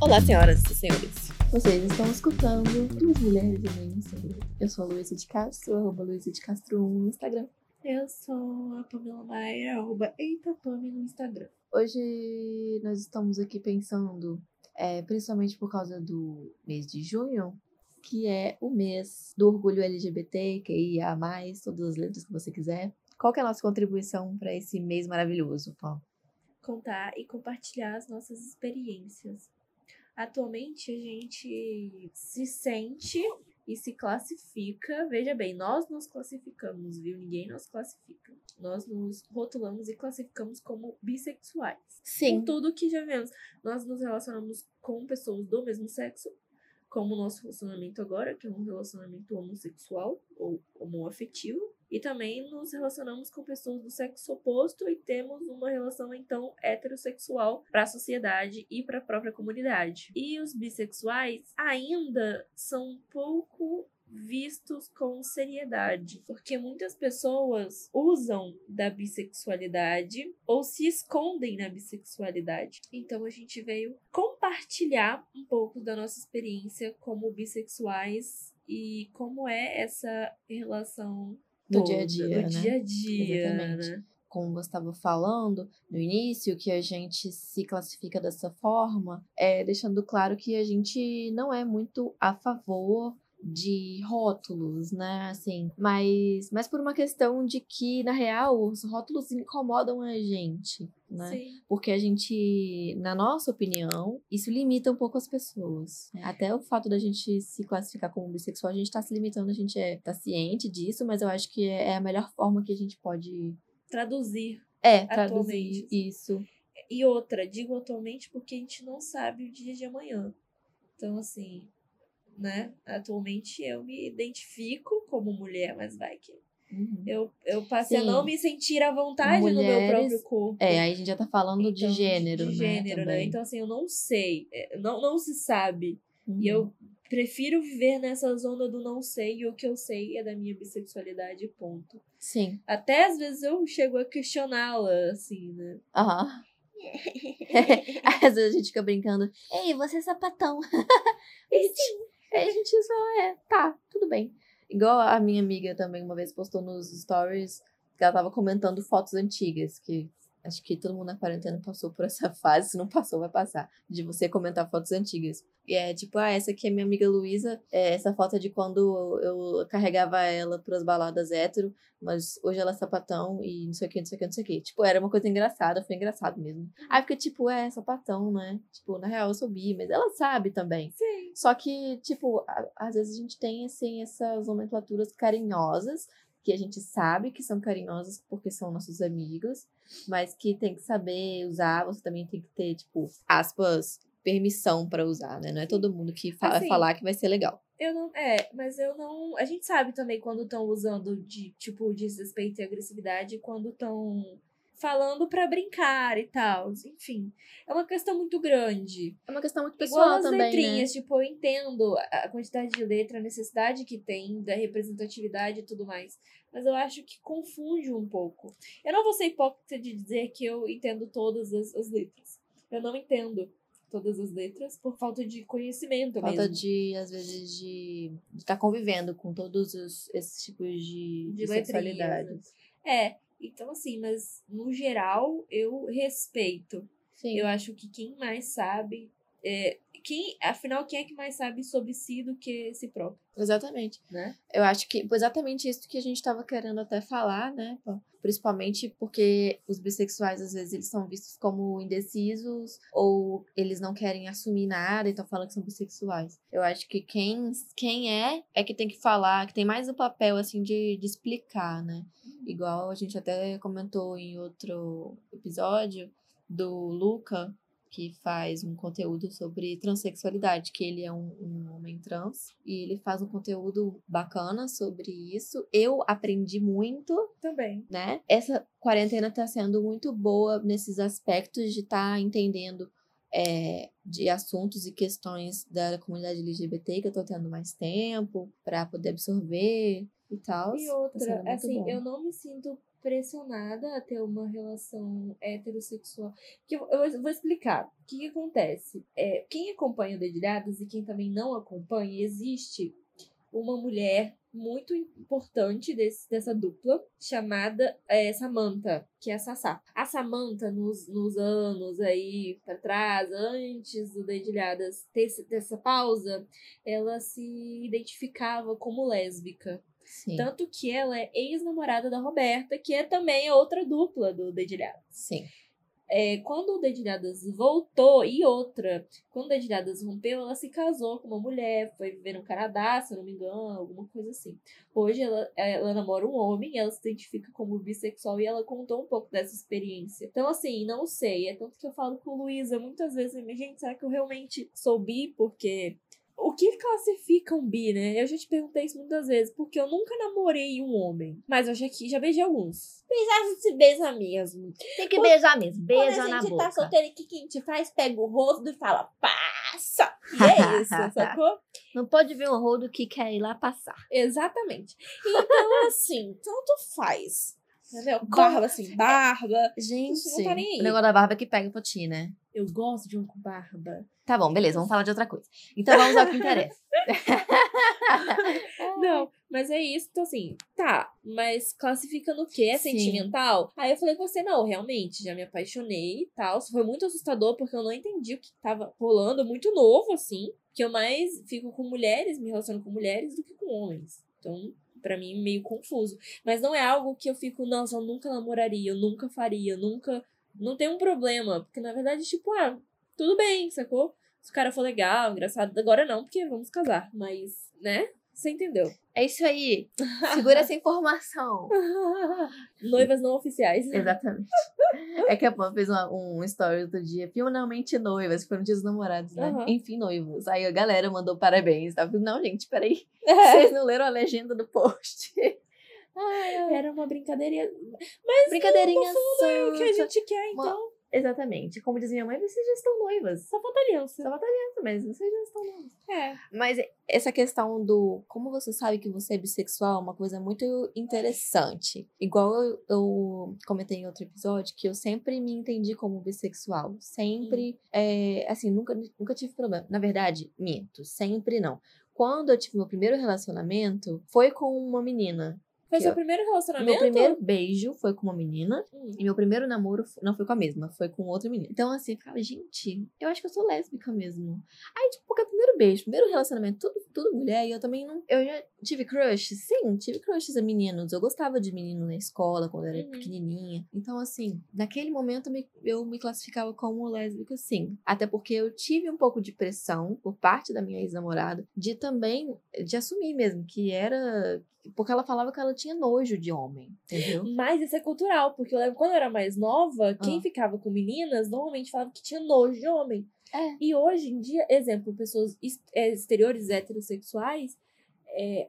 Olá, senhoras e senhores. Vocês estão escutando Duas Mulheres e Meio Sangue. Eu sou a Luísa de Castro, arroba Luísa de Castro no Instagram. Eu sou a Pamela Maia, arroba EitaPame no Instagram. Hoje nós estamos aqui pensando, é, principalmente por causa do mês de junho, que é o mês do orgulho LGBT, QIA, todas as letras que você quiser. Qual é a nossa contribuição para esse mês maravilhoso, Pam? Contar e compartilhar as nossas experiências. Atualmente a gente se sente e se classifica. Veja bem, nós nos classificamos, viu? Ninguém nos classifica. Nós nos rotulamos e classificamos como bissexuais. Sim. Com tudo que já vemos. Nós nos relacionamos com pessoas do mesmo sexo, como o nosso relacionamento agora, que é um relacionamento homossexual ou homoafetivo. E também nos relacionamos com pessoas do sexo oposto e temos uma relação então heterossexual para a sociedade e para a própria comunidade. E os bissexuais ainda são pouco vistos com seriedade, porque muitas pessoas usam da bissexualidade ou se escondem na bissexualidade. Então a gente veio compartilhar um pouco da nossa experiência como bissexuais e como é essa relação Do dia a dia, do né? dia a dia, Exatamente. né? como você estava falando no início, que a gente se classifica dessa forma, é deixando claro que a gente não é muito a favor de rótulos, né? Assim, mas, mas por uma questão de que, na real, os rótulos incomodam a gente, né? Sim. Porque a gente, na nossa opinião, isso limita um pouco as pessoas. Até o fato da gente se classificar como bissexual, a gente tá se limitando, a gente é, tá ciente disso, mas eu acho que é a melhor forma que a gente pode. Traduzir. É, traduzir isso. E outra, digo atualmente porque a gente não sabe o dia de amanhã. Então, assim, né? Atualmente eu me identifico como mulher, mas vai que Uhum. eu, eu passei a Sim. não me sentir à vontade no meu Mulheres- próprio corpo. É, aí a gente já tá falando de Então, gênero, de né? gênero, né? também. Então, assim, eu não sei. é, Não, não se sabe. Uhum. E eu prefiro viver nessa zona do não sei, e o que eu sei é da minha bissexualidade, ponto. Sim. Até às vezes eu chego a questioná-la, assim, né? Aham. Às vezes a gente fica brincando. Ei, você é sapatão. sim. Aí a gente só é. Tá, tudo bem. Igual a minha amiga também uma vez postou nos stories que ela tava comentando fotos antigas, que acho que todo mundo na quarentena passou por essa fase, se não passou, vai passar, de você comentar fotos antigas. E é tipo, ah, essa aqui é minha amiga Luísa, é, essa foto é de quando eu carregava ela pras baladas hétero, mas hoje ela é sapatão e não sei o que, não sei o que, não sei o que. Tipo, era uma coisa engraçada, foi engraçado mesmo. Aí fica tipo, é, sapatão, né? Tipo, na real eu sou bi, mas ela sabe também. Sim. Só que, tipo, a- às vezes a gente tem, assim, essas nomenclaturas carinhosas, que a gente sabe que são carinhosas porque são nossos amigos, mas que tem que saber usar, você também tem que ter, tipo, aspas, permissão pra usar, né? Não é todo mundo que fa- vai Assim, falar que vai ser legal. Eu não. É, mas eu não. A gente sabe também quando estão usando de, tipo, desrespeito e agressividade, quando estão falando pra brincar e tal. Enfim. É uma questão muito grande. É uma questão muito Igual pessoal as também, né? letrinhas, tipo, eu entendo a quantidade de letra, a necessidade que tem, da representatividade e tudo mais. Mas eu acho que confunde um pouco. Eu não vou ser hipócrita de dizer que eu entendo todas as, as letras. Eu não entendo todas as letras por falta de conhecimento Falta mesmo. de, às vezes, de estar convivendo com todos os- esses tipos de, de, de sexualidade. É, então assim, mas no geral eu respeito. Sim. Eu acho que quem mais sabe. É, quem, afinal, quem é que mais sabe sobre si do que si próprio, Exatamente. né? Eu acho que foi exatamente isso que a gente estava querendo até falar, né? Principalmente porque os bissexuais, às vezes, eles são vistos como indecisos ou eles não querem assumir nada e estão falando que são bissexuais. Eu acho que quem, quem é, é que tem que falar, que tem mais o papel, assim, de, de explicar, né? Igual a gente até comentou em outro episódio do Luca, que faz um conteúdo sobre transexualidade, que ele é um, um homem trans e ele faz um conteúdo bacana sobre isso. Eu aprendi muito, Também. né? Essa quarentena tá sendo muito boa nesses aspectos de estar tá entendendo é, de assuntos e questões da comunidade LGBT que eu tô tendo mais tempo para poder absorver e tal. E Tá outra, assim, bom. eu não me sinto pressionada a ter uma relação heterossexual. Que eu, eu vou explicar. O que, que acontece? É, quem acompanha o Dedilhadas e quem também não acompanha, existe uma mulher muito importante desse, dessa dupla, chamada é, Samantha, que é a Sassá. A Samantha, nos, nos anos aí para trás, antes do Dedilhadas ter dessa pausa, ela se identificava como lésbica. Sim. Tanto que ela é ex-namorada da Roberta, que é também outra dupla do Dedilhadas. Sim. É, quando o Dedilhadas voltou, e outra, quando o Dedilhadas rompeu, ela se casou com uma mulher, foi viver no Canadá, se eu não me engano, alguma coisa assim. Hoje ela, ela namora um homem, ela se identifica como bissexual e ela contou um pouco dessa experiência. Então, assim, não sei. É tanto que eu falo com o Luísa muitas vezes, gente, será que eu realmente sou bi? Porque o que classifica um bi, né? Eu já te perguntei isso muitas vezes, porque eu nunca namorei um homem. Mas eu já, já beijei alguns. Beijar se beija mesmo. Tem que beijar mesmo. Beija Quando a na gente boca. tá solteiro, o que, que a gente faz? Pega o rosto e fala, passa! E é isso, sacou? Não pode ver um rodo que quer ir lá passar. Exatamente. Então, assim, tanto faz. Entendeu? Barba, assim, barba. Gente, não tá nem aí. o negócio da barba que pega pra ti, né? Eu gosto de um com barba. Tá bom, beleza, vamos falar de outra coisa. Então vamos ao que interessa. Não, mas é isso. Então, assim, tá. Mas classifica no quê? É Sim. sentimental? Aí eu falei com você, não, realmente, já me apaixonei e tal. Foi muito assustador, porque eu não entendi o que tava rolando. Muito novo, assim. Que eu mais fico com mulheres, me relaciono com mulheres, do que com homens. Então, pra mim, meio confuso. Mas não é algo que eu fico, nossa, eu nunca namoraria, eu nunca faria, eu nunca. Não tem um problema. Porque, na verdade, tipo, ah, tudo bem, sacou? Se o cara for legal, engraçado, agora não, porque vamos casar. Mas, né? Você entendeu? É isso aí. Segura essa informação. Noivas não oficiais. Exatamente. É que a Pam fez uma- um story outro dia. Finalmente noivas, foram dias namorados, né? Aham. Enfim, noivos. Aí a galera mandou parabéns. Tá? Não, gente, peraí. É. Vocês não leram a legenda do post. Ai. Era uma brincadeirinha. Brincadeirinha É o que a gente quer, Uma- então. Exatamente. Como diz minha mãe, vocês já estão noivas. Só falta aliança. Só falta aliança, mas vocês já estão noivas. É. Mas essa questão do como você sabe que você é bissexual é uma coisa muito interessante. Igual eu, eu comentei em outro episódio, que eu sempre me entendi como bissexual. Sempre, é, assim, nunca, nunca tive problema. Na verdade, minto, sempre não. Quando eu tive meu primeiro relacionamento, foi com uma menina. Foi seu eu- primeiro relacionamento? Meu primeiro beijo foi com uma menina. Hum. E meu primeiro namoro não foi com a mesma, foi com outra menina. Então, assim, eu ficava, gente, eu acho que eu sou lésbica mesmo. Aí, tipo, porque é o primeiro beijo, primeiro relacionamento, tudo, tudo mulher, e eu também não. Eu já tive crush? Sim, tive crushes a meninos. Eu gostava de menino na escola quando eu era Uhum. pequenininha. Então, assim, naquele momento eu me, eu me classificava como lésbica, sim. Até porque eu tive um pouco de pressão por parte da minha ex-namorada de também, de assumir mesmo, que era. Porque ela falava que ela tinha nojo de homem, entendeu? Mas isso é cultural, porque eu lembro quando eu era mais nova, quem Ah. ficava com meninas normalmente falava que tinha nojo de homem. É. E hoje em dia, exemplo, pessoas é, exteriores heterossexuais, é,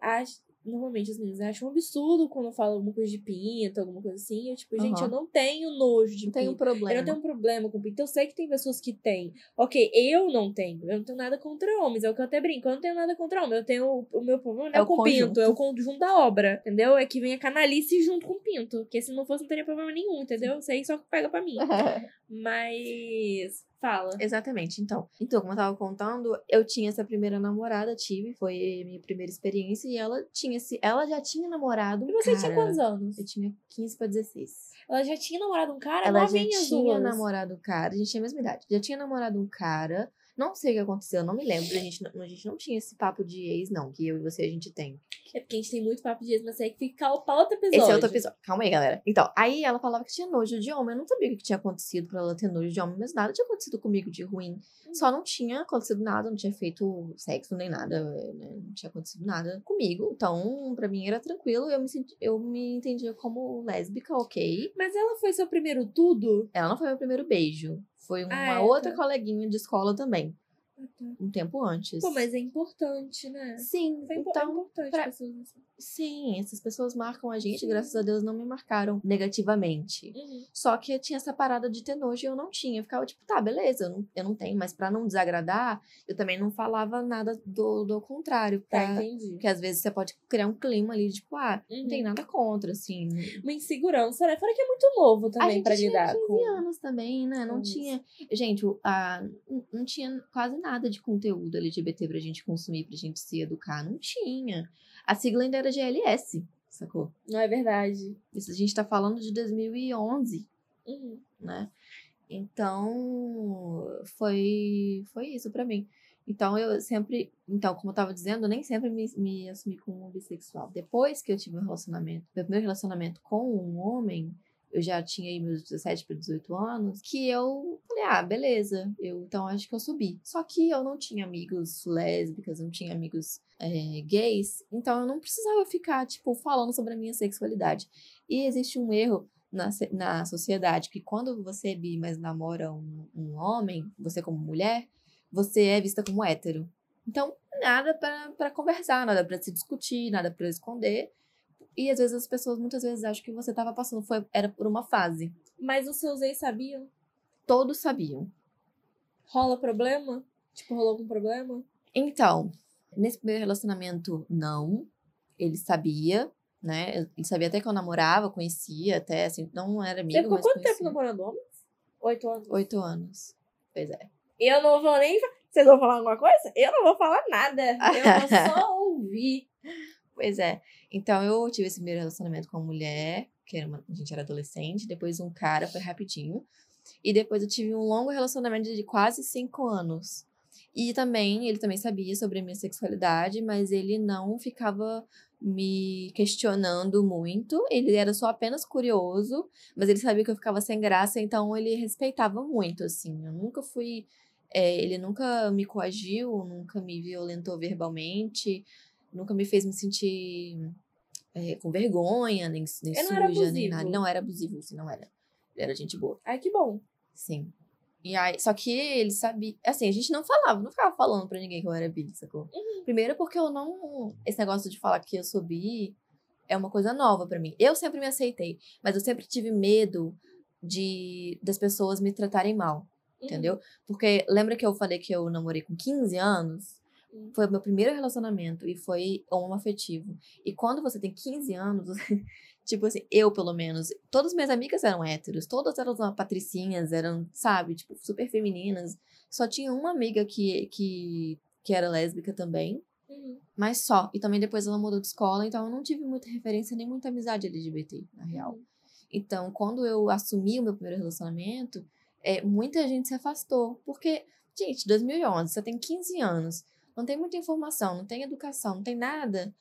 normalmente as meninas acham um absurdo quando falam alguma coisa de pinto, alguma coisa assim. Eu, tipo, gente, Aham. eu não tenho nojo de Não pinto. problema. Eu não tenho um problema com pinto. Eu sei que tem pessoas que têm. Ok, eu não tenho. Eu não tenho nada contra homens. É o que eu até brinco. Eu não tenho nada contra homem. Eu tenho. O meu problema não é, É o com conjunto. pinto, é o conjunto da obra. Entendeu? É que vem a canalice junto com o pinto. Porque se não fosse, não teria problema nenhum, entendeu? Isso aí só pega pra mim. Mas. Fala. Exatamente, então. Então, como eu tava contando, eu tinha essa primeira namorada, tive, foi a minha primeira experiência, e ela tinha esse. Ela já tinha namorado. Um E você tinha cara. quantos anos? Eu tinha 15 pra 16. Ela já tinha namorado um cara? ela já tinha duas. namorado um cara, a gente tinha a mesma idade. Já tinha namorado um cara. Não sei o que aconteceu, não me lembro. A gente, não- a gente não tinha esse papo de ex, não, que eu e você a gente tem. É porque a gente tem muito papo de ex, mas aí que fica pra outro episódio. Esse é outro episódio. Calma aí, galera. Então, aí ela falava que tinha nojo de homem. Eu não sabia o que tinha acontecido pra ela ter nojo de homem, mas nada tinha acontecido comigo de ruim. Só não tinha acontecido nada, não tinha feito sexo nem nada, né? Não tinha acontecido nada comigo. Então, pra mim era tranquilo. Eu me, senti, eu me entendia como lésbica, ok. Mas ela foi seu primeiro tudo? Ela não foi meu primeiro beijo. Foi uma Ah, é, outra tá. coleguinha de escola também. Tá. um tempo antes. Pô, mas é importante, né? Sim, Foi é então, importante pra- pessoas assim. sim, essas pessoas marcam a gente, Sim. graças a Deus não me marcaram negativamente. Uhum. Só que tinha essa parada de ter nojo e eu não tinha. Eu ficava tipo, tá, beleza, eu não, eu não tenho, mas pra não desagradar, eu também não falava nada do, do contrário. Tá, Pra, entendi. porque às vezes você pode criar um clima ali, tipo, ah, não tem Uhum. nada contra, assim. Uma insegurança, né? Fora que é muito novo também gente pra tinha lidar 15 com. anos também, né? Não tinha. Gente, a, não tinha quase nada de conteúdo LGBT pra gente consumir, pra gente se educar. Não tinha. A sigla ainda era GLS, sacou? Não é verdade. Isso a gente tá falando de 2011, Uhum. né? Então, foi, foi isso pra mim. Então, eu sempre. Então, como eu tava dizendo, eu nem sempre me, me assumi como bissexual. Depois que eu tive um relacionamento, meu primeiro relacionamento com um homem, eu já tinha aí meus 17 para 18 anos, que eu falei, ah, beleza, eu então acho que eu subi. Só que eu não tinha amigos lésbicas, não tinha amigos é, gays, então eu não precisava ficar, tipo, falando sobre a minha sexualidade. E existe um erro na, na sociedade que quando você é bi, mas namora um, um homem, você como mulher, você é vista como hétero. Então, nada pra conversar, nada pra se discutir, nada pra esconder. E às vezes as pessoas muitas vezes acham que você tava passando, foi, era por uma fase. Mas os seus ex sabiam? Todos sabiam. Rola problema? Tipo, rolou algum problema? Então, nesse primeiro relacionamento, não. Ele sabia, né? Ele sabia até que eu namorava, conhecia até, assim, não era amigo, Você ficou mas quanto tempo conhecia. namorando homens? Oito anos. Oito anos. Pois é. Eu não vou nem. Vocês vão falar alguma coisa? Eu não vou falar nada. Eu vou só ouvir. Pois é. Então, eu tive esse primeiro relacionamento com uma mulher, que era uma, a gente era adolescente, depois um cara, foi rapidinho. E depois eu tive um longo relacionamento de quase cinco anos. E também, ele também sabia sobre a minha sexualidade, mas ele não ficava me questionando muito. Ele era só apenas curioso, mas ele sabia que eu ficava sem graça, então ele respeitava muito, assim. Eu nunca fui. é, ele nunca me coagiu, nunca me violentou verbalmente, nunca me fez me sentir é, com vergonha, nem, nem suja, nem nada. Não era abusivo, assim, não era. Ele era gente boa. Ai, que bom. Sim. E aí, só que ele sabia. Assim, a gente não falava, não ficava falando pra ninguém que eu era bi, sacou? Primeiro porque eu não. Esse negócio de falar que eu sou bi é uma coisa nova pra mim. Eu sempre me aceitei, mas eu sempre tive medo de das pessoas me tratarem mal, entendeu? Porque lembra que eu falei que eu namorei com 15 anos? Uhum. Foi o meu primeiro relacionamento e foi homoafetivo. E quando você tem 15 anos, tipo assim, eu pelo menos, todas as minhas amigas eram héteros, todas eram patricinhas, eram, sabe, tipo, super femininas. Só tinha uma amiga que, que, que era lésbica também, Uhum. mas só. E também depois ela mudou de escola, então eu não tive muita referência nem muita amizade LGBT, na real. Uhum. Então, quando eu assumi o meu primeiro relacionamento, é, muita gente se afastou. Porque, gente, 2011, você tem 15 anos, não tem muita informação, não tem educação, não tem nada.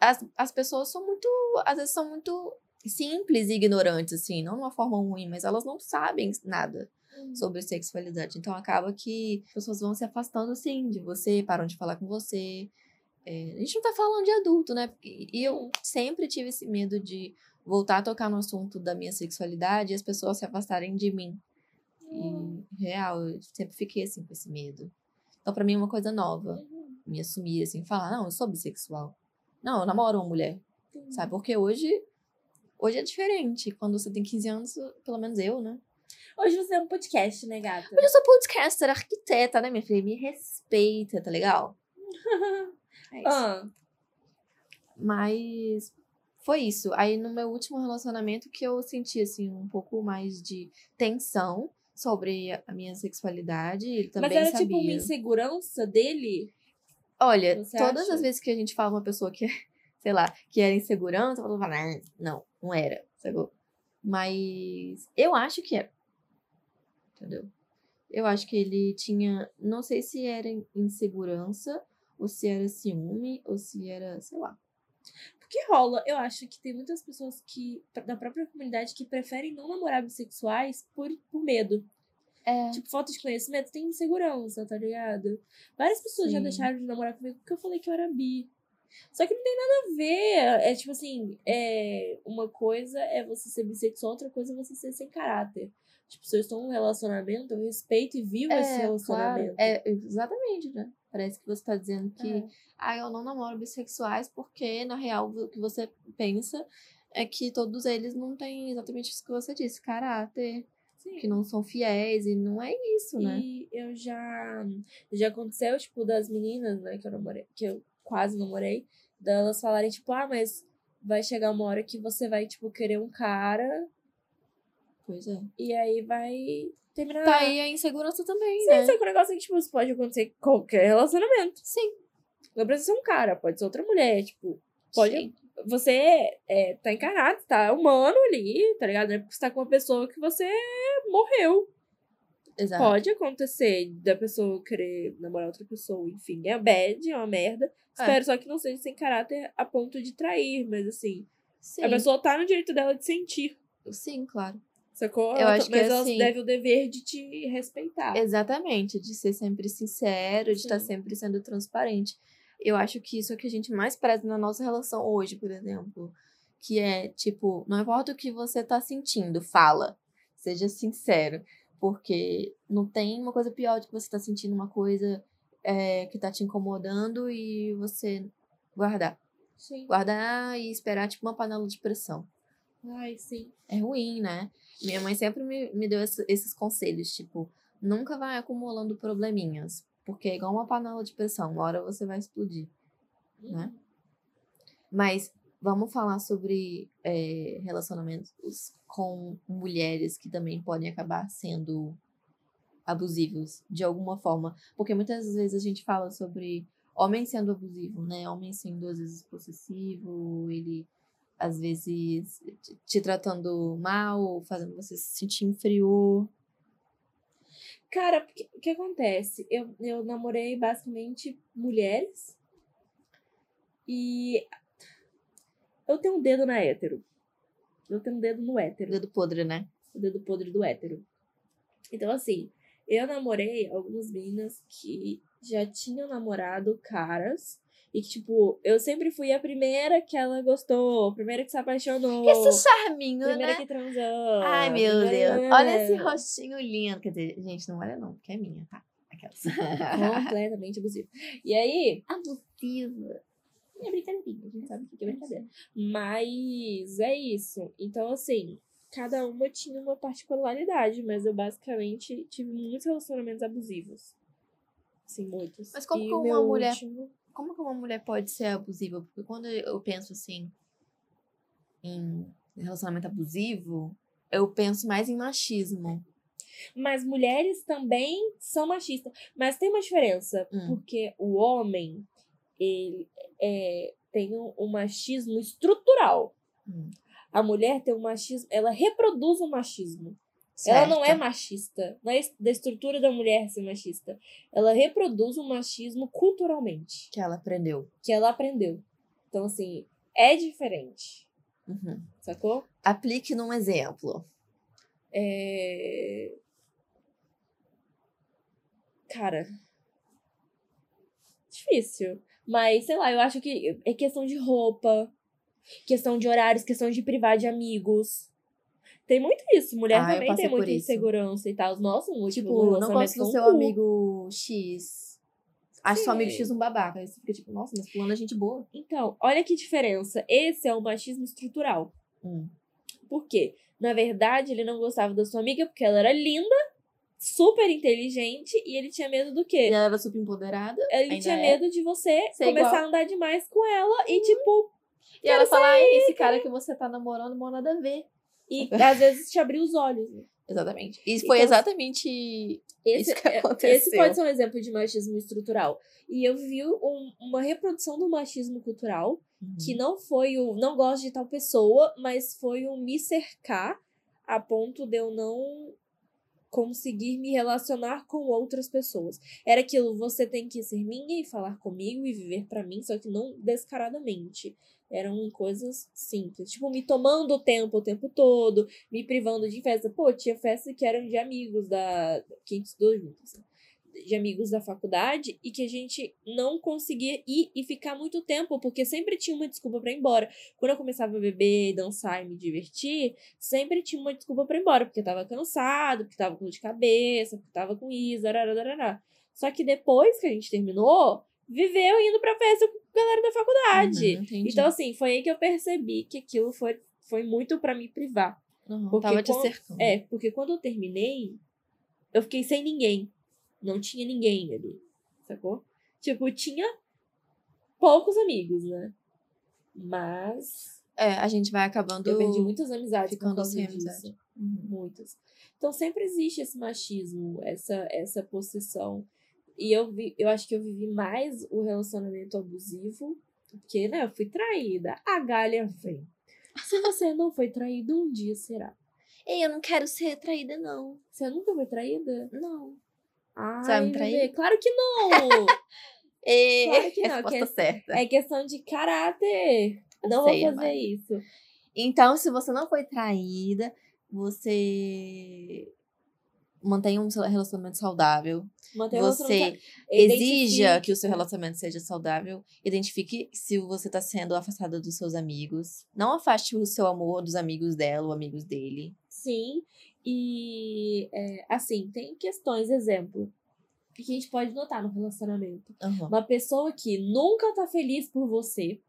As, as pessoas são muito, às vezes são muito simples e ignorantes, assim, não de uma forma ruim, mas elas não sabem nada Uhum. sobre sexualidade. Então acaba que as pessoas vão se afastando, assim, de você, param de falar com você. É, a gente não tá falando de adulto, né? E eu sempre tive esse medo de voltar a tocar no assunto da minha sexualidade e as pessoas se afastarem de mim. Uhum. E, real, eu sempre fiquei, assim, com esse medo. Então, pra mim, é uma coisa nova. Uhum. Me assumir, assim, falar, não, eu sou bissexual. Não, eu namoro uma mulher, Uhum. sabe? Porque hoje... Hoje é diferente. Quando você tem 15 anos, pelo menos eu, né? Hoje você é um podcast, né, gata? Hoje eu sou podcaster, arquiteta, né, minha filha? Me respeita, tá legal? É isso. Ah, Mas foi isso. Aí no meu último relacionamento que eu senti, assim, um pouco mais de tensão sobre a minha sexualidade. Ele também mas era sabia. tipo uma insegurança dele? Olha, Você todas acha? as vezes que a gente fala uma pessoa que, sei lá, que era insegurança, eu falo, "Ah, não, não era, sacou? Mas eu acho que era. Entendeu? Eu acho que ele tinha, não sei se era insegurança, ou se era ciúme, ou se era, sei lá. Porque rola, eu acho que tem muitas pessoas que, da própria comunidade, que preferem não namorar bissexuais por, por medo. É. Tipo, falta de conhecimento, tem insegurança, tá ligado? Várias pessoas já Sim. deixaram de namorar comigo porque eu falei que eu era bi. Só que não tem nada a ver. É tipo assim, é, uma coisa é você ser bissexual, outra coisa é você ser sem caráter. Tipo, se eu estou num relacionamento, eu respeito e vivo esse É, relacionamento. claro. É, exatamente, né? Parece que você tá dizendo que, É. ah, eu não namoro bissexuais porque, na real, o que você pensa é que todos eles não têm exatamente isso que você disse, caráter, Sim. que não são fiéis, e não é isso, né? E eu já. Já aconteceu, tipo, das meninas, né, que eu namorei, que eu quase namorei, delas falarem, tipo, ah, mas vai chegar uma hora que você vai, tipo, querer um cara Pois é. e aí vai terminar. Tá aí a insegurança também, Sim, né? só que o negócio é que, tipo, isso pode acontecer em qualquer relacionamento. Sim. Não precisa ser um cara, pode ser outra mulher, tipo, pode. Sim. Você é, tá encarado, tá humano ali, tá ligado? Não é porque você tá com uma pessoa que você morreu. Exato. Pode acontecer da pessoa querer namorar outra pessoa, enfim, é bad, é uma merda. Espero só que não seja sem caráter a ponto de trair, mas assim, Sim. a pessoa tá no direito dela de sentir, Sim, claro. sacou? Eu Ela- acho que mas é ela assim. deve o dever de te respeitar. Exatamente, de ser sempre sincero, de estar Sim. sempre sendo transparente. Eu acho que isso é o que a gente mais preza na nossa relação hoje, por exemplo. Que é, tipo, não importa o que você tá sentindo, fala. Seja sincero. Porque não tem uma coisa pior do que você tá sentindo uma coisa é, que tá te incomodando e você guardar. Sim. Guardar e esperar, tipo, uma panela de pressão. Ai, sim. É ruim, né? Minha mãe sempre me, me deu esse- esses conselhos, tipo, nunca vai acumulando probleminhas, porque é igual uma panela de pressão, uma hora você vai explodir. Né? Mas vamos falar sobre é, relacionamentos com mulheres que também podem acabar sendo abusivos de alguma forma, porque muitas vezes a gente fala sobre homem sendo abusivo, né? Homem sendo às vezes possessivo, ele às vezes te- te tratando mal, fazendo você se sentir inferior. Cara, o que acontece? Eu, eu namorei basicamente mulheres e eu tenho um dedo na hétero. Eu tenho um dedo no hétero. Dedo podre, né? o dedo podre do hétero. Então, assim, eu namorei algumas meninas que já tinham namorado caras. E que, tipo, eu sempre fui a primeira que ela gostou, a primeira que se apaixonou. Esse charminho, primeira né? que transou. Ai, meu primeira- Deus. Olha esse rostinho lindo. Quer dizer, gente, não olha não, porque é minha, tá? Aquelas. Completamente abusivo. E aí, Abusiva. é brincadeirinha, a gente sabe o que é brincadeira. Mas é isso. Então, assim, cada uma tinha uma particularidade, mas eu basicamente tive muitos relacionamentos abusivos. Assim, muitos. Mas como que o uma mulher- último- Como que uma mulher pode ser abusiva? Porque quando eu penso assim em relacionamento abusivo, eu penso mais em machismo. Mas mulheres também são machistas. Mas tem uma diferença, Hum. porque o homem, ele é, tem um, um machismo estrutural. Hum. A mulher tem um machismo, ela reproduz o machismo. Ela não é certo? machista. Não é da estrutura da mulher ser machista. Ela reproduz o machismo culturalmente, Que ela aprendeu. que ela aprendeu. Então, assim, é diferente. Uhum. Sacou? Aplique num exemplo. É... Cara. Difícil. Mas, sei lá, eu acho que é questão de roupa, questão de horários, questão de privar de amigos. Tem muito isso. Mulher Ah, também tem muita insegurança e tal. Nossa, um último Tipo, não gosto do seu cu. amigo X. Acho seu amigo. X um babaca. Aí você fica tipo, nossa, mas fulano é gente boa. Então, olha que diferença. Esse é o machismo estrutural. Hum. Por quê? Na verdade, ele não gostava da sua amiga porque ela era linda, super inteligente e ele tinha medo do E quê? ela era super empoderada. Ele tinha é. medo de você Ser começar igual. a andar demais com ela e, tipo, E ela fala, ai, esse cara que você tá namorando não tem nada a ver. E às vezes te abrir os olhos. né? Exatamente. E foi Então, exatamente Esse, isso que é- aconteceu. esse pode ser um exemplo de machismo estrutural. E eu vi um- uma reprodução do machismo cultural Uhum. que não foi o não gosto de tal pessoa, mas foi o me cercar a ponto de eu não conseguir me relacionar com outras pessoas. Era aquilo, você tem que ser minha e falar comigo e viver pra mim, só que não descaradamente. Eram coisas simples. Tipo, me tomando o tempo o tempo todo, me privando de festa. Pô, tinha festa que eram de amigos da. que a gente estudou juntos. de amigos da faculdade e que a gente não conseguia ir e ficar muito tempo, porque sempre tinha uma desculpa para ir embora. Quando eu começava a beber, dançar e me divertir, sempre tinha uma desculpa para ir embora, porque tava cansado, porque tava com dor de cabeça, porque tava com isso, arararará. Só que depois que a gente terminou, viveu indo pra festa com a galera da faculdade. Uhum, então, assim, foi aí que eu percebi que aquilo foi, foi muito para me privar. Uhum, Porque tava te quando- cercando. É, porque quando eu terminei, eu fiquei sem ninguém. Não tinha ninguém ali, sacou? Tipo, tinha poucos amigos, né? Mas É, a gente vai acabando. eu perdi muitas amizades ficando sem disso. amizade. Muitas. Então sempre existe esse machismo, essa, essa possessão. E eu, vi, eu acho que eu vivi mais o relacionamento abusivo, porque, né, eu fui traída. A galha vem. Se você não foi traído, um dia será. Ei, eu não quero ser traída, não. Você nunca foi traída? Não. Ai, vai me bebê, trair? Claro que não! E... Claro que não, Resposta é- certa. é questão de caráter. Não sei, vou fazer isso. Então, se você não foi traída, você mantém um relacionamento saudável. Manter o Você exija que o seu relacionamento seja saudável. Identifique se você está sendo afastada dos seus amigos. Não afaste o seu amor dos amigos dela ou amigos dele. Sim. E, é, assim, tem questões, exemplo, que a gente pode notar no relacionamento. Aham. Uma pessoa que nunca tá feliz por você,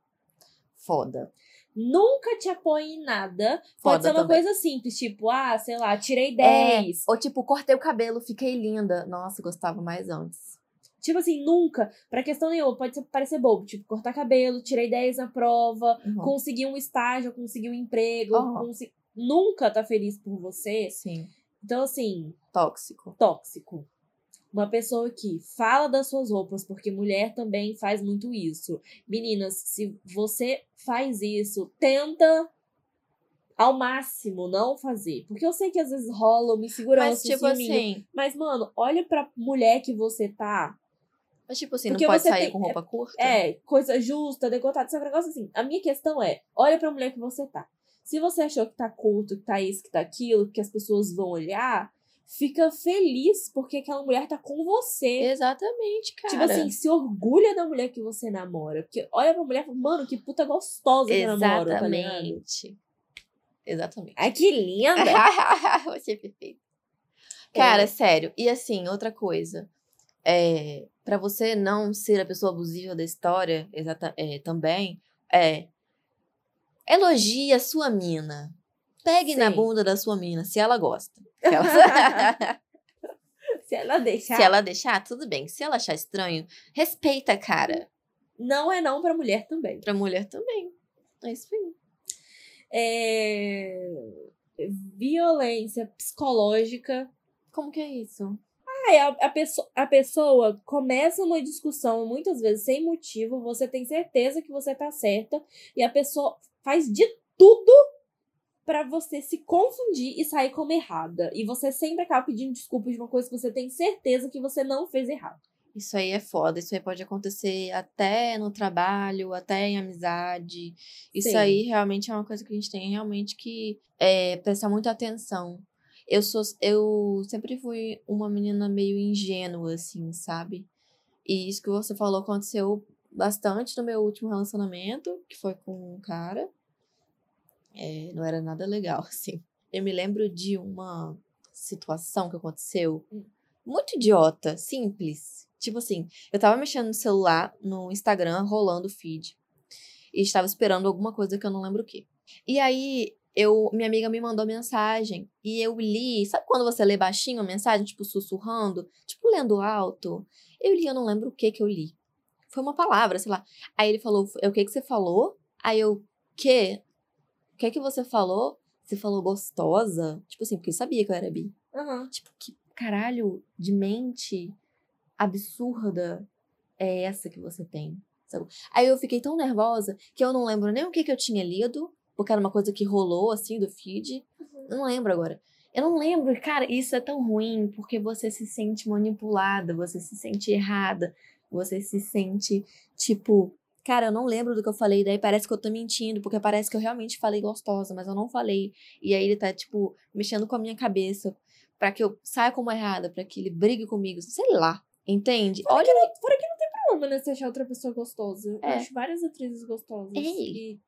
Foda. Nunca te apoia em nada. Pode Foda ser uma também. coisa simples, tipo, ah, sei lá, tirei É, 10. ou tipo, cortei o cabelo, fiquei linda. Nossa, gostava mais antes. Tipo assim, nunca, pra questão nenhuma, pode parecer bobo, tipo, cortar cabelo, tirei 10 na prova, Uhum. conseguir um estágio, conseguir um emprego, Aham. consi- nunca tá feliz por você. Sim. Então, assim, Tóxico. tóxico. Uma pessoa que fala das suas roupas, porque mulher também faz muito isso. Meninas, se você faz isso, tenta ao máximo não fazer. Porque eu sei que às vezes rola uma insegurança, Mas, tipo assim. Mas, mano, olha pra mulher que você tá. Mas, tipo assim, Porque não pode sair tem- com roupa curta? É, coisa justa, decotada, esse negócio assim. A minha questão é, olha pra mulher que você tá. Se você achou que tá curto, que tá isso, que tá aquilo, que as pessoas vão olhar, fica feliz porque aquela mulher tá com você. Exatamente, cara. Tipo assim, se orgulha da mulher que você namora. Porque olha pra mulher e fala, mano, que puta gostosa que eu namoro, tá ligado? Exatamente. Exatamente. Ai, que linda! Você é perfeito. Cara, sério. E assim, outra coisa. É, para você não ser a pessoa abusiva da história, exata, é, também, é. Elogie a sua mina. Pegue na Sim. bunda da sua mina, se ela gosta. Se ela, Se ela deixar. se ela deixar, tudo bem. Se ela achar estranho, respeita, cara. Não é não pra mulher também. Pra mulher também. É isso aí. É... Violência psicológica Como que é isso? Aí a, a, pessoa, a pessoa começa uma discussão, muitas vezes sem motivo, você tem certeza que você tá certa, e a pessoa faz de tudo pra você se confundir e sair como errada. E você sempre acaba pedindo desculpas de uma coisa que você tem certeza que você não fez errado. Isso aí é foda. Isso aí pode acontecer até no trabalho, até em amizade. Isso Sim. aí realmente é uma coisa que a gente tem realmente que é, prestar muita atenção. Eu sou, eu sempre fui uma menina meio ingênua, assim, sabe? E isso que você falou aconteceu bastante no meu último relacionamento, que foi com um cara. É, não era nada legal, assim. Eu me lembro de uma situação que aconteceu Hum. muito idiota, simples. Tipo assim, eu tava mexendo no celular, no Instagram, rolando o feed. E estava esperando alguma coisa que eu não lembro o que. E aí, eu, minha amiga me mandou mensagem. E eu li. Sabe quando você lê baixinho a mensagem, tipo, sussurrando? Tipo, lendo alto? Eu li, eu não lembro o que que eu li. Foi uma palavra, sei lá. Aí ele falou, é o que que você falou? Aí eu, que? O que que você falou? Você falou gostosa? Tipo assim, porque eu sabia que eu era bi. Aham. Tipo, que caralho de mente absurda é essa que você tem? sabe? Aí eu fiquei tão nervosa que eu não lembro nem o que, que eu tinha lido, porque era uma coisa que rolou assim do feed. Eu não lembro agora. Eu não lembro, cara, isso é tão ruim porque você se sente manipulada, você se sente errada, você se sente tipo, cara, eu não lembro do que eu falei, daí parece que eu tô mentindo, porque parece que eu realmente falei gostosa, mas eu não falei. E aí ele tá, tipo, mexendo com a minha cabeça pra que eu saia como errada, pra que ele brigue comigo, sei lá. Entende? Fora Olha. que, não, fora que não tem problema, né? Você achar outra pessoa gostosa. Eu É. acho várias atrizes gostosas. Ei. E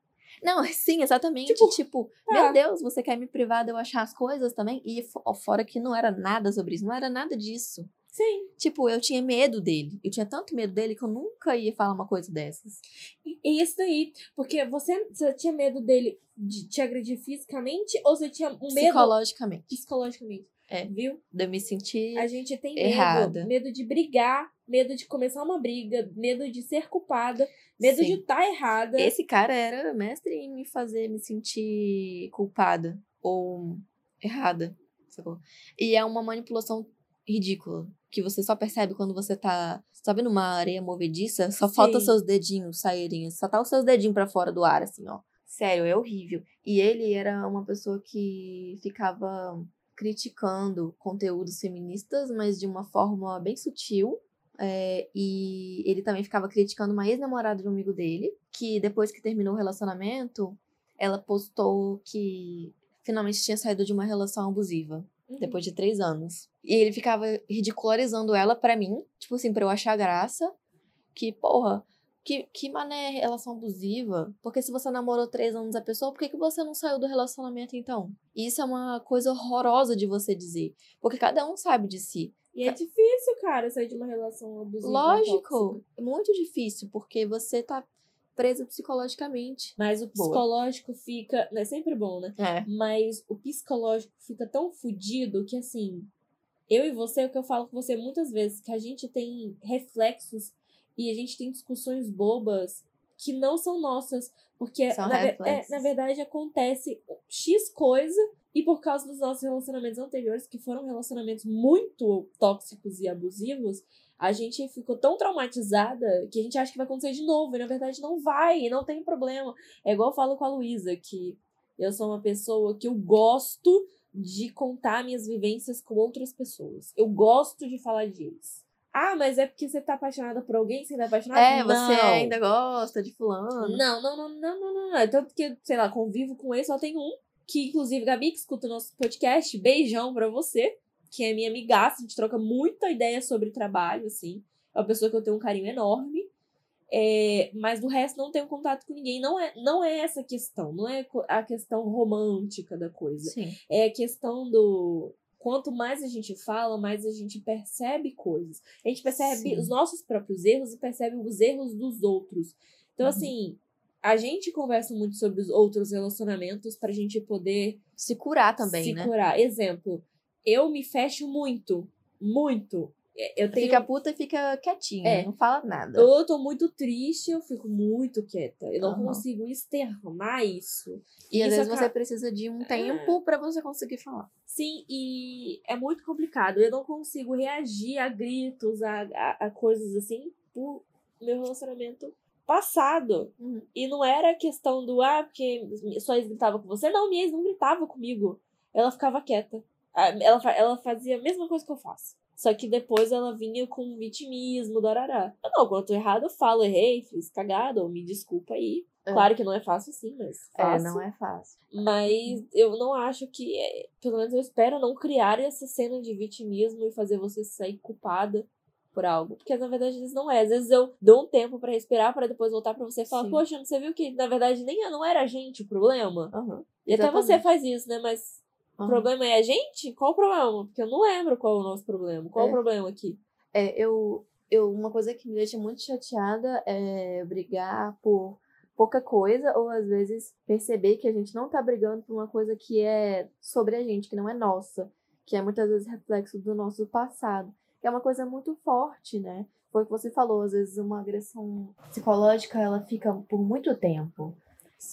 Não, sim, exatamente. Tipo, Tipo, tá. meu Deus, você quer me privar de eu achar as coisas também? E fo- fora que não era nada sobre isso, não era nada disso. Sim. Tipo, eu tinha medo dele. Eu tinha tanto medo dele que eu nunca ia falar uma coisa dessas. E e isso daí, porque você, você tinha medo dele de te agredir fisicamente ou você tinha um medo Psicologicamente. psicologicamente? É. Viu? De eu me sentir. A gente tem medo. Errada. Medo de brigar, medo de começar uma briga, medo de ser culpada, medo Sim. de estar errada. Esse cara era mestre em me fazer me sentir culpada ou errada. sacou? E é uma manipulação ridícula. Que você só percebe quando você tá, sabe, numa areia movediça, só falta Sim. seus dedinhos saírem. Só tá os seus dedinhos pra fora do ar, assim, ó. Sério, é horrível. E ele era uma pessoa que ficava criticando conteúdos feministas, mas de uma forma bem sutil. É, e ele também ficava criticando uma ex-namorada de um amigo dele, que depois que terminou o relacionamento, ela postou que finalmente tinha saído de uma relação abusiva, Uhum. depois de três anos. E ele ficava ridicularizando ela pra mim, tipo assim, pra eu achar graça, que, porra, que, que mané relação abusiva? Porque se você namorou três anos a pessoa, por que, que você não saiu do relacionamento então? E isso é uma coisa horrorosa de você dizer, porque cada um sabe de si. E é difícil, cara, sair de uma relação abusiva. Lógico, é muito difícil, porque você tá presa psicologicamente. Mas o Boa. psicológico fica. É sempre bom, né? É. Mas o psicológico fica tão fudido que, assim, eu e você, é o que eu falo com você muitas vezes, que a gente tem reflexos e a gente tem discussões bobas que não são nossas. Porque, São na, é, na verdade, acontece X coisa e por causa dos nossos relacionamentos anteriores, que foram relacionamentos muito tóxicos e abusivos, a gente ficou tão traumatizada que a gente acha que vai acontecer de novo. E na verdade não vai, não tem problema. É igual eu falo com a Luísa, que eu sou uma pessoa que eu gosto de contar minhas vivências com outras pessoas. Eu gosto de falar deles. Ah, mas é porque você tá apaixonada por alguém? Você tá apaixonada? É, não. você ainda gosta de fulano. Não, não, não, não, não, não, não. Tanto que, sei lá, convivo com ele, só tem um. Que, inclusive, Gabi, que escuta o nosso podcast, beijão pra você. Que é minha amigaça, a gente troca muita ideia sobre trabalho, assim. É uma pessoa que eu tenho um carinho enorme. É, mas do resto não tenho contato com ninguém. Não é, não é essa questão. Não é a questão romântica da coisa. Sim. É a questão do. Quanto mais a gente fala, mais a gente percebe coisas. A gente percebe Sim. os nossos próprios erros e percebe os erros dos outros. Então, Uhum. assim, a gente conversa muito sobre os outros relacionamentos pra gente poder Se curar também, se né? curar. Exemplo, eu me fecho muito. Muito. É, Eu tenho. Fica puta e fica quietinha, É. não fala nada. Eu tô muito triste, eu fico muito quieta. Eu não Aham. consigo externar isso. E às isso vezes aca- você precisa de um tempo pra você conseguir falar. Sim, e é muito complicado. Eu não consigo reagir a gritos, a, a, a coisas assim, por meu relacionamento passado. Uhum. E não era questão do, ah, porque sua ex gritava com você. Não, minha ex não gritava comigo. Ela ficava quieta. Ah, Ela, ela fazia a mesma coisa que eu faço. Só que depois ela vinha com vitimismo, darará. Eu não, quando eu tô errado, eu falo, errei, fiz cagada, ou me desculpa aí. É. Claro que não é fácil assim, mas É, faço. não é fácil. Mas eu não acho que. é- Pelo menos eu espero não criar essa cena de vitimismo e fazer você sair culpada por algo. Porque na verdade vezes não é. Às vezes eu dou um tempo pra respirar pra depois voltar pra você e falar: Sim. Poxa, você viu que na verdade nem não era a gente o problema? Aham. E até você faz isso, né? Mas o Aham. problema é a gente? Qual o problema? Porque eu não lembro qual é o nosso problema. Qual é o problema aqui? É, eu, eu, uma coisa que me deixa muito chateada é brigar por pouca coisa, ou às vezes perceber que a gente não tá brigando por uma coisa que é sobre a gente, que não é nossa, que é muitas vezes reflexo do nosso passado. Que é uma coisa muito forte, né? Foi o que você falou, às vezes uma agressão psicológica, ela fica por muito tempo.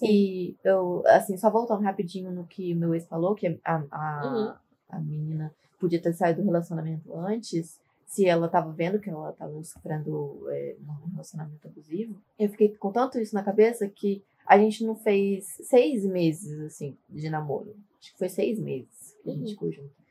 E eu, assim, só voltando rapidinho no que meu ex falou, que a, a, Uhum. a menina podia ter saído do relacionamento antes, se ela tava vendo que ela tava sofrendo é, um relacionamento abusivo. Eu fiquei com tanto isso na cabeça que a gente não fez seis meses, assim, de namoro. Acho que foi seis meses que a gente Uhum. ficou junto.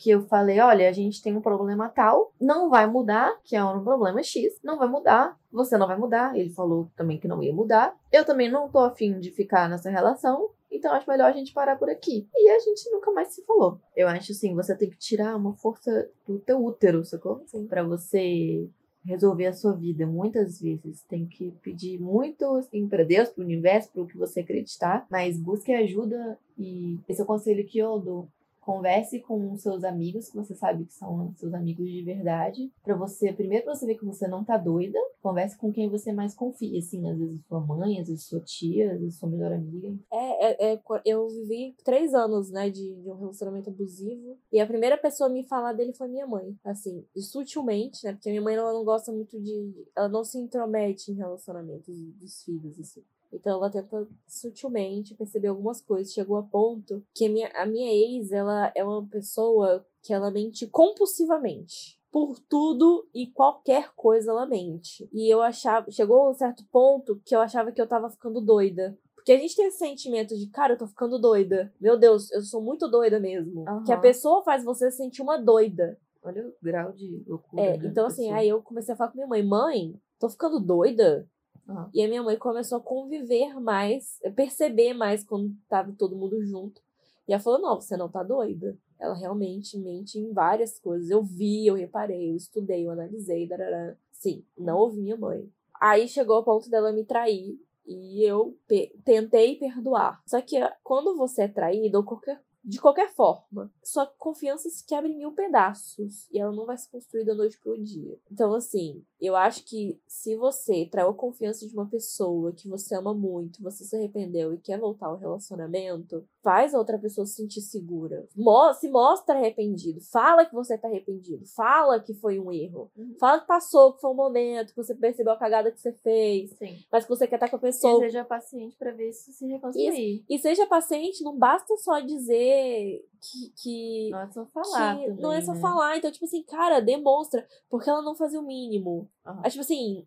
Que eu falei, olha, a gente tem um problema tal, não vai mudar, que é um problema X, não vai mudar, você não vai mudar. Ele falou também que não ia mudar. Eu também não tô afim de ficar nessa relação. Então acho melhor a gente parar por aqui. E a gente nunca mais se falou. Eu acho assim, você tem que tirar uma força do teu útero, sacou? Sim. Pra você resolver a sua vida. Muitas vezes tem que pedir muito assim para Deus, para o universo, para o que você acreditar, mas busque ajuda e esse é o conselho que eu dou Converse com seus amigos, que você sabe que são seus amigos de verdade, para você, primeiro para você ver que você não tá doida, converse com quem você mais confia, assim, às vezes sua mãe, às vezes sua tia, às vezes sua melhor amiga. É, é, é eu vivi três anos, né, de, de, um relacionamento abusivo, e a primeira pessoa a me falar dele foi minha mãe, assim, sutilmente, né, porque minha mãe ela não gosta muito de, ela não se intromete em relacionamentos dos filhos, assim. Então ela tenta sutilmente perceber algumas coisas. Chegou a ponto que a minha, a minha ex, ela é uma pessoa que ela mente compulsivamente. Por tudo e qualquer coisa ela mente. E eu achava. Chegou a um certo ponto que eu achava que eu tava ficando doida. Porque a gente tem esse sentimento de, cara, eu tô ficando doida. Meu Deus, eu sou muito doida mesmo. Uhum. Que a pessoa faz você sentir uma doida. Olha o grau de loucura. É, então assim, aí eu comecei a falar com minha mãe, mãe, tô ficando doida? Uhum. E a minha mãe começou a conviver mais, perceber mais quando tava todo mundo junto. E ela falou: não, você não tá doida. Ela realmente mente em várias coisas. Eu vi, eu reparei, eu estudei, eu analisei, darará. Sim, não ouvi minha mãe. Aí chegou ao ponto dela me trair e eu tentei perdoar. Só que quando você é traído, ou qualquer de qualquer forma, sua confiança se quebra em mil pedaços e ela não vai se construir da noite pro dia. Então, assim, eu acho que se você traiu a confiança de uma pessoa que você ama muito, você se arrependeu e quer voltar ao relacionamento, faz a outra pessoa se sentir segura. Se mostra arrependido. Fala que você tá arrependido. Fala que foi um erro. Uhum. Fala que passou, que foi um momento, que você percebeu a cagada que você fez. Sim. Mas que você quer estar com a pessoa. E seja paciente para ver se se reconstruir. E, e seja paciente, não basta só dizer que. que não é só falar. Também, não é só né? falar. Então, tipo assim, cara, demonstra. Porque ela não fazia o mínimo. Uhum. Tipo assim,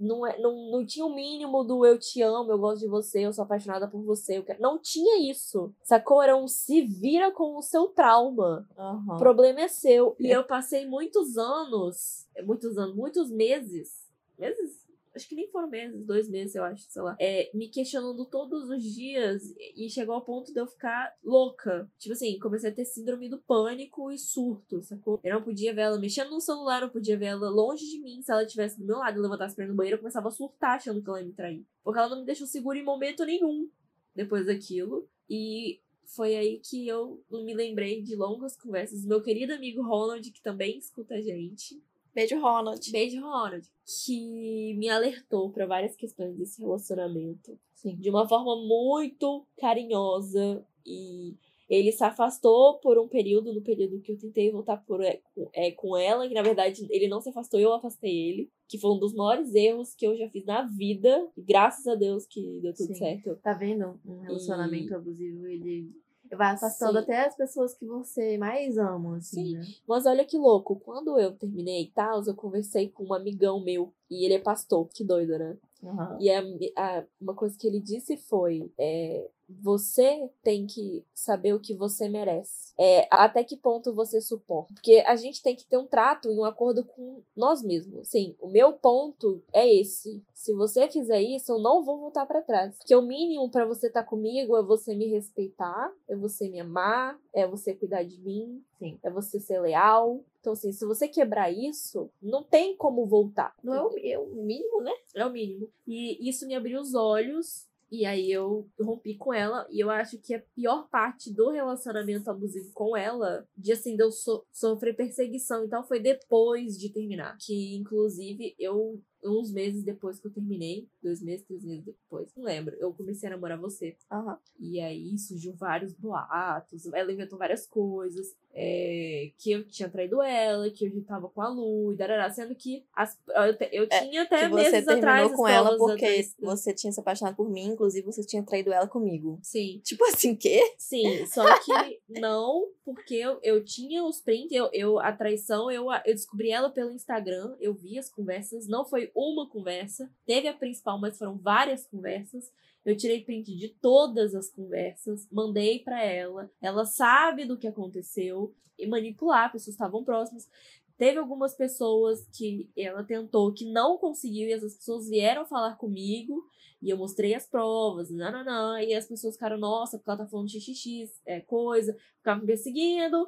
não, é, não, não tinha o mínimo do eu te amo, eu gosto de você, eu sou apaixonada por você. Eu quero... Não tinha isso. Sacou? Era um se vira com o seu trauma. Uhum. O problema é seu. E eu passei muitos anos, muitos anos, muitos meses. Meses? Acho que nem foram meses, dois meses, eu acho, sei lá, é, me questionando todos os dias e chegou ao ponto de eu ficar louca. Tipo assim, comecei a ter síndrome do pânico e surto, sacou? Eu não podia ver ela mexendo no celular, não podia ver ela longe de mim. Se ela estivesse do meu lado e levantasse pra ir no banheiro, eu começava a surtar achando que ela ia me trair. Porque ela não me deixou segura em momento nenhum depois daquilo. E foi aí que eu me lembrei de longas conversas. Meu querido amigo Ronald, que também escuta a gente, Beijo, Ronald. Beijo, Ronald. Que me alertou para várias questões desse relacionamento. Sim. De uma forma muito carinhosa. E ele se afastou por um período, no período que eu tentei voltar por, é, com, ela, que na verdade ele não se afastou, eu afastei ele. Que foi um dos maiores erros que eu já fiz na vida. E graças a Deus que deu tudo Sim. certo. Tá vendo? Um relacionamento e... abusivo, ele Vai afastando Sim. até as pessoas que você mais ama, assim, Sim. Né? Mas olha que louco, quando eu terminei e tal, eu conversei com um amigão meu, e ele é pastor, que doido, né? Uhum. E a, a, uma coisa que ele disse foi: é, você tem que saber o que você merece. É, até que ponto você suporta. Porque a gente tem que ter um trato e um acordo com nós mesmos. Sim, o meu ponto é esse. Se você fizer isso, eu não vou voltar para trás. Porque o mínimo para você estar tá comigo é você me respeitar, é você me amar, é você cuidar de mim, Sim. é você ser leal. Então, assim, se você quebrar isso, não tem como voltar. Não é o, é o mínimo, né? É o mínimo. E isso me abriu os olhos e aí eu rompi com ela. E eu acho que a pior parte do relacionamento abusivo com ela, de assim, de eu so sofrer perseguição. Então foi depois de terminar. Que, inclusive, eu uns meses depois que eu terminei, dois meses, três meses depois, não lembro, eu comecei a namorar você. Uhum. E aí surgiu vários boatos, ela inventou várias coisas, é, que eu tinha traído ela, que eu já tava com a Lu, e darará, sendo que as, eu, eu é, tinha até que meses você terminou com ela porque atrás. você tinha se apaixonado por mim, inclusive você tinha traído ela comigo. Sim. Tipo assim, quê? Sim, só que não, porque eu, eu tinha os prints, eu, eu, a traição, eu, eu descobri ela pelo Instagram, eu vi as conversas, não foi uma conversa, teve a principal, mas foram várias conversas. Eu tirei print de todas as conversas, mandei para ela. Ela sabe do que aconteceu e manipular, pessoas estavam próximas. Teve algumas pessoas que ela tentou que não conseguiu e essas pessoas vieram falar comigo e eu mostrei as provas, não, e as pessoas ficaram, nossa, porque ela tá falando xxx, é coisa, ficavam me perseguindo,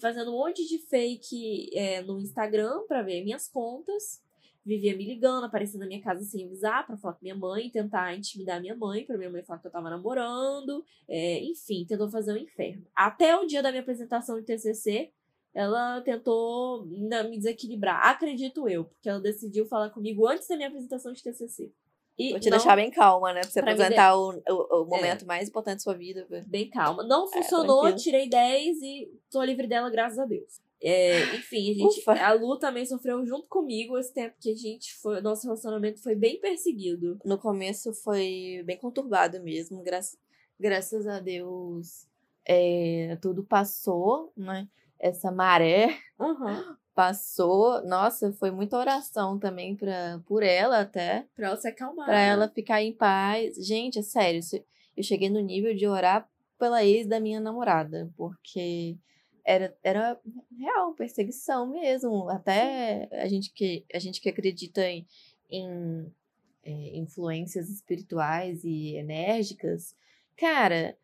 fazendo um monte de fake é, no Instagram pra ver minhas contas vivia me ligando, aparecendo na minha casa sem avisar, para falar com minha mãe, tentar intimidar minha mãe, pra minha mãe falar que eu tava namorando. É, enfim, tentou fazer um inferno. Até o dia da minha apresentação de TCC, ela tentou me desequilibrar. Acredito eu, porque ela decidiu falar comigo antes da minha apresentação de TCC. E Vou te não, deixar bem calma, né? Pra você pra apresentar o, o, o, momento é, mais importante da sua vida. Bem calma. Não é, funcionou, é, tirei 10 e tô livre dela, graças a Deus. É, enfim, a, gente, a Lu também sofreu junto comigo esse tempo que a gente foi. Nosso relacionamento foi bem perseguido. No começo foi bem conturbado mesmo. Gra graças a Deus é, tudo passou, né? Essa maré uhum. Passou. Nossa, foi muita oração também pra, por ela até. Pra ela se acalmar. Pra ela ficar em paz. Gente, é sério, eu cheguei no nível de orar pela ex da minha namorada, porque era, era real, perseguição mesmo. Até a gente que, a gente que acredita em, em é, influências espirituais e enérgicas, cara,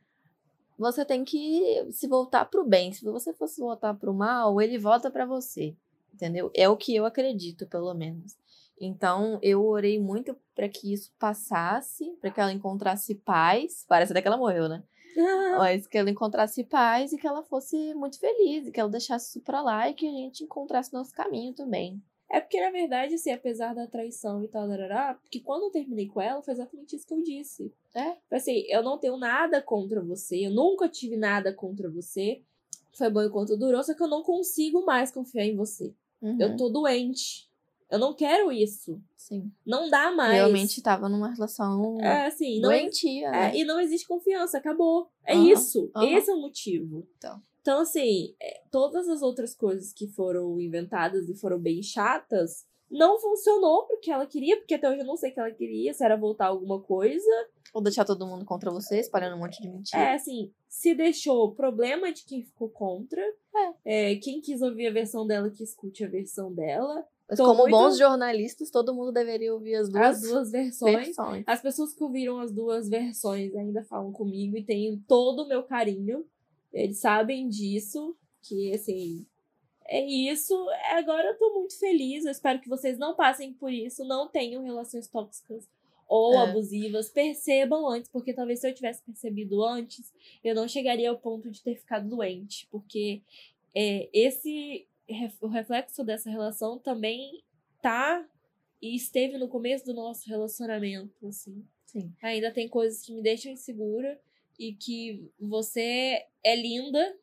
você tem que se voltar para o bem. Se você fosse voltar para o mal, ele volta para você, entendeu? É o que eu acredito, pelo menos. Então, eu orei muito para que isso passasse, para que ela encontrasse paz. Parece até que ela morreu, né? Mas que ela encontrasse paz e que ela fosse muito feliz, e que ela deixasse isso pra lá e que a gente encontrasse nosso caminho também. É porque, na verdade, assim, apesar da traição e tal, darará, porque quando eu terminei com ela, foi exatamente isso que eu disse. É? Assim, eu não tenho nada contra você, eu nunca tive nada contra você. Foi bom enquanto durou, só que eu não consigo mais confiar em você. Uhum. Eu tô doente. Eu não quero isso. Sim. Não dá mais. Realmente tava numa relação é, assim, não doentia. Né? É, e não existe confiança, acabou. É uhum, isso. Uhum. Esse é o motivo. Então, então assim, é, todas as outras coisas que foram inventadas e foram bem chatas, não funcionou porque ela queria, porque até hoje eu não sei o que ela queria, se era voltar alguma coisa. Ou deixar todo mundo contra você, espalhando um monte de mentira. É, assim, se deixou problema de quem ficou contra. É. É, quem quis ouvir a versão dela, que escute a versão dela. Mas como muito... bons jornalistas, todo mundo deveria ouvir as duas, as duas versões. versões. As pessoas que ouviram as duas versões ainda falam comigo e têm todo o meu carinho. Eles sabem disso, que assim, é isso. Agora eu tô muito feliz. Eu espero que vocês não passem por isso, não tenham relações tóxicas ou é. abusivas. Percebam antes, porque talvez se eu tivesse percebido antes, eu não chegaria ao ponto de ter ficado doente, porque é, esse o reflexo dessa relação também tá e esteve no começo do nosso relacionamento, assim. Sim. Ainda tem coisas que me deixam insegura e que você é linda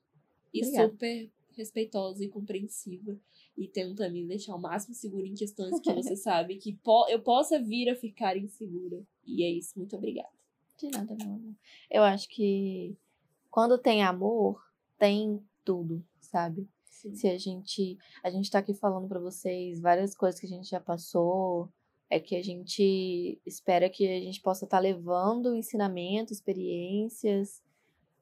e Obrigada. super respeitosa e compreensiva e tenta me deixar o máximo segura em questões que você sabe que po eu possa vir a ficar insegura. E é isso, muito obrigada. De nada, meu amor. Eu acho que quando tem amor, tem tudo, sabe? Sim. Se a gente. A gente tá aqui falando para vocês várias coisas que a gente já passou. É que a gente espera que a gente possa estar tá levando ensinamento, experiências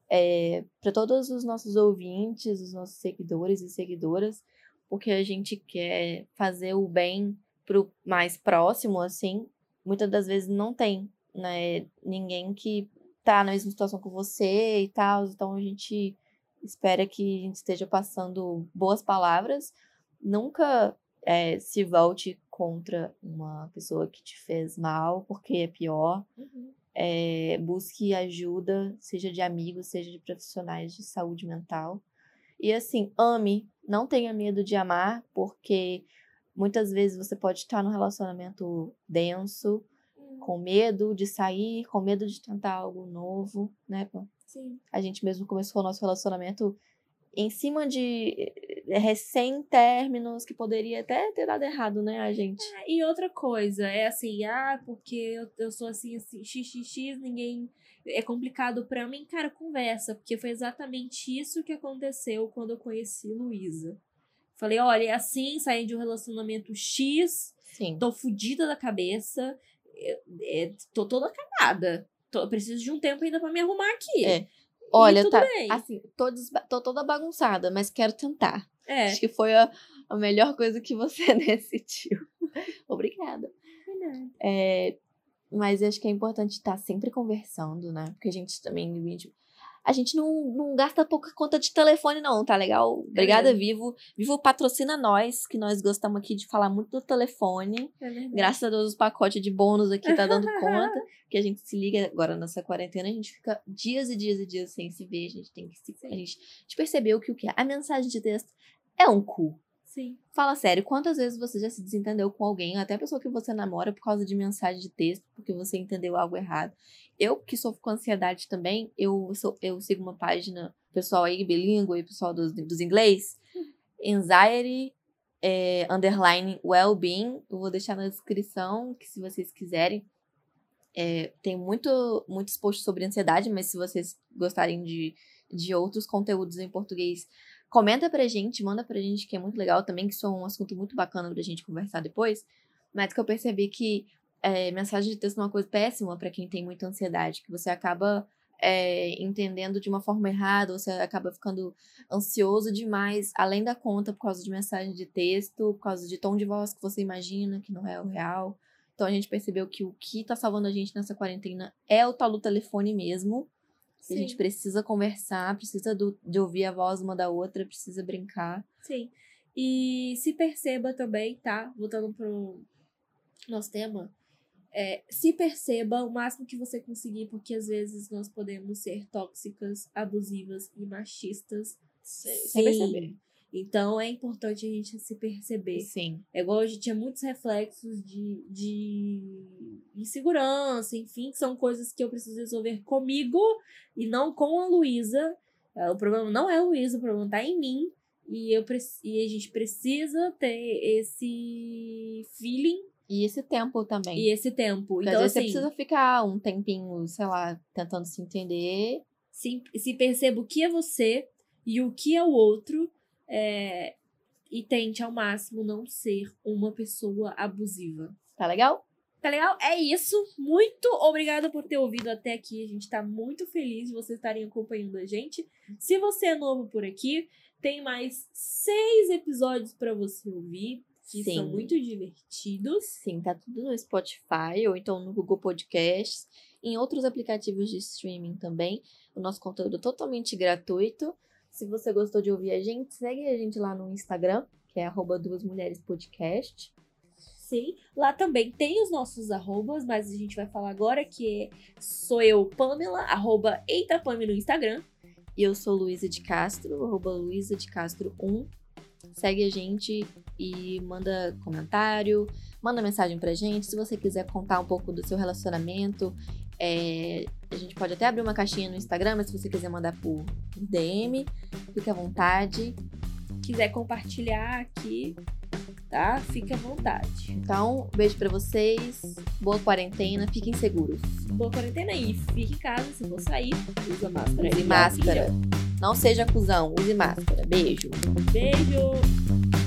é, para todos os nossos ouvintes, os nossos seguidores e seguidoras, porque a gente quer fazer o bem pro mais próximo, assim. Muitas das vezes não tem, né? Ninguém que tá na mesma situação com você e tal. Então a gente espera que a gente esteja passando boas palavras. Nunca é, se volte contra uma pessoa que te fez mal, porque é pior. Uhum. É, busque ajuda, seja de amigos, seja de profissionais de saúde mental. E assim, ame, não tenha medo de amar, porque muitas vezes você pode estar num relacionamento denso, uhum. com medo de sair, com medo de tentar algo novo, né? Sim. A gente mesmo começou o nosso relacionamento em cima de eh, recém-términos que poderia até ter dado errado, né, a gente. É, e outra coisa, é assim, ah, porque eu, eu sou assim, assim, xxx, ninguém. É complicado para mim. Cara, conversa, porque foi exatamente isso que aconteceu quando eu conheci Luísa. Falei, olha, é assim, saí de um relacionamento X, Sim. tô fodida da cabeça, é, é, tô toda cagada tô, preciso de um tempo ainda para me arrumar aqui. É. Olha, tá, bem. assim, tô, tô toda bagunçada, mas quero tentar. É. Acho que foi a, a melhor coisa que você decidiu. Obrigada. É, mas acho que é importante estar sempre conversando, né? Porque a gente também. A gente, não, não gasta pouca conta de telefone, não, tá legal? Obrigada, É. Vivo. Vivo patrocina nós, que nós gostamos aqui de falar muito do telefone. É. Graças a Deus, os pacotes de bônus aqui tá dando conta. Que a gente se liga agora nessa quarentena, a gente fica dias e dias e dias sem se ver. A gente tem que se. A gente, a gente percebeu que o que é? A mensagem de texto é um cu. Sim. Fala sério, quantas vezes você já se desentendeu com alguém, até pessoa que você namora, por causa de mensagem de texto, porque você entendeu algo errado? Eu, que sofro com ansiedade também, eu, sou, eu sigo uma página, pessoal aí bilíngue, pessoal dos, dos inglês, anxiety, é, underline, well-being, eu vou deixar na descrição, que se vocês quiserem, é, tem muito, muitos posts sobre ansiedade, mas se vocês gostarem de, de outros conteúdos em português, comenta pra gente, manda pra gente, que é muito legal também, que isso é um assunto muito bacana pra gente conversar depois. Mas que eu percebi que é, mensagem de texto é uma coisa péssima pra quem tem muita ansiedade, que você acaba é, entendendo de uma forma errada, você acaba ficando ansioso demais, além da conta, por causa de mensagem de texto, por causa de tom de voz que você imagina, que não é o real. Então a gente percebeu que o que tá salvando a gente nessa quarentena é o tal do telefone mesmo. A gente Sim. precisa conversar, precisa do- de ouvir a voz uma da outra, precisa brincar. Sim. E se perceba também, tá? Voltando pro nosso tema. é, se perceba o máximo que você conseguir, porque às vezes nós podemos ser tóxicas, abusivas e machistas. Sem perceber. Então é importante a gente se perceber. Sim. É igual a gente tinha muitos reflexos de, de insegurança, enfim, que são coisas que eu preciso resolver comigo e não com a Luísa. É, O problema não é a Luísa, o problema tá em mim. E, eu, e a gente precisa ter esse feeling E esse tempo também. e esse tempo. Porque Então, às vezes assim, você precisa ficar um tempinho, sei lá, tentando se entender. se, se perceba o que é você e o que é o outro. É, e tente ao máximo não ser uma pessoa abusiva. Tá legal? Tá legal? É isso. Muito obrigada por ter ouvido até aqui. A gente tá muito feliz de vocês estarem acompanhando a gente. Se você é novo por aqui, tem mais seis episódios pra você ouvir, que Sim. são muito divertidos. Sim, tá tudo no Spotify ou então no Google Podcasts, em outros aplicativos de streaming também. O nosso conteúdo é totalmente gratuito. Se você gostou de ouvir a gente, segue a gente lá no Instagram, que é arroba duas mulheres podcast. Sim, lá também tem os nossos arrobas, mas a gente vai falar agora que sou eu, Pamela, arroba EitaPame no Instagram. E eu sou Luísa de Castro, arroba Luísa de Castro 1. Segue a gente e manda comentário, manda mensagem pra gente. Se você quiser contar um pouco do seu relacionamento, é, a gente pode até abrir uma caixinha no Instagram, mas se você quiser mandar por DM, fique à vontade. Quiser compartilhar aqui, tá? Fique à vontade. Então, beijo pra vocês, boa quarentena, fiquem seguros. Boa quarentena aí. Fique em casa, se for sair, usa máscara. Use máscara. Não seja cuzão, use máscara. Beijo. Beijo!